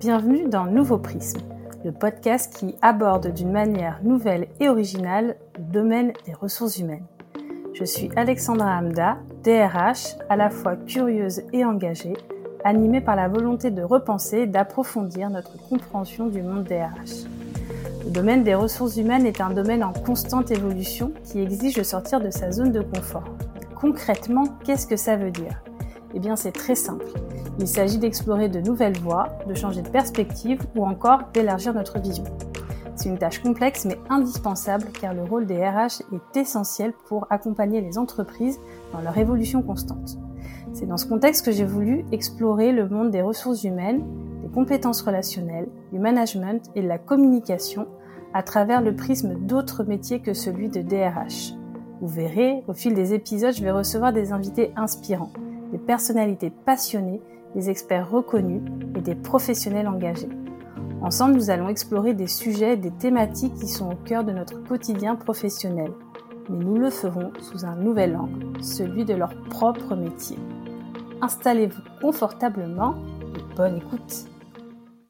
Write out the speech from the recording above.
Bienvenue dans Nouveau Prisme, le podcast qui aborde d'une manière nouvelle et originale le domaine des ressources humaines. Je suis Alexandra Hamda, DRH, à la fois curieuse et engagée, animée par la volonté de repenser et d'approfondir notre compréhension du monde DRH. Le domaine des ressources humaines est un domaine en constante évolution qui exige de sortir de sa zone de confort. Concrètement, qu'est-ce que ça veut dire? Eh bien, c'est très simple. Il s'agit d'explorer de nouvelles voies, de changer de perspective ou encore d'élargir notre vision. C'est une tâche complexe mais indispensable car le rôle des RH est essentiel pour accompagner les entreprises dans leur évolution constante. C'est dans ce contexte que j'ai voulu explorer le monde des ressources humaines, des compétences relationnelles, du management et de la communication à travers le prisme d'autres métiers que celui de DRH. Vous verrez, au fil des épisodes, je vais recevoir des invités inspirants, des personnalités passionnées, des experts reconnus et des professionnels engagés. Ensemble, nous allons explorer des sujets, des thématiques qui sont au cœur de notre quotidien professionnel. Mais nous le ferons sous un nouvel angle, celui de leur propre métier. Installez-vous confortablement et bonne écoute.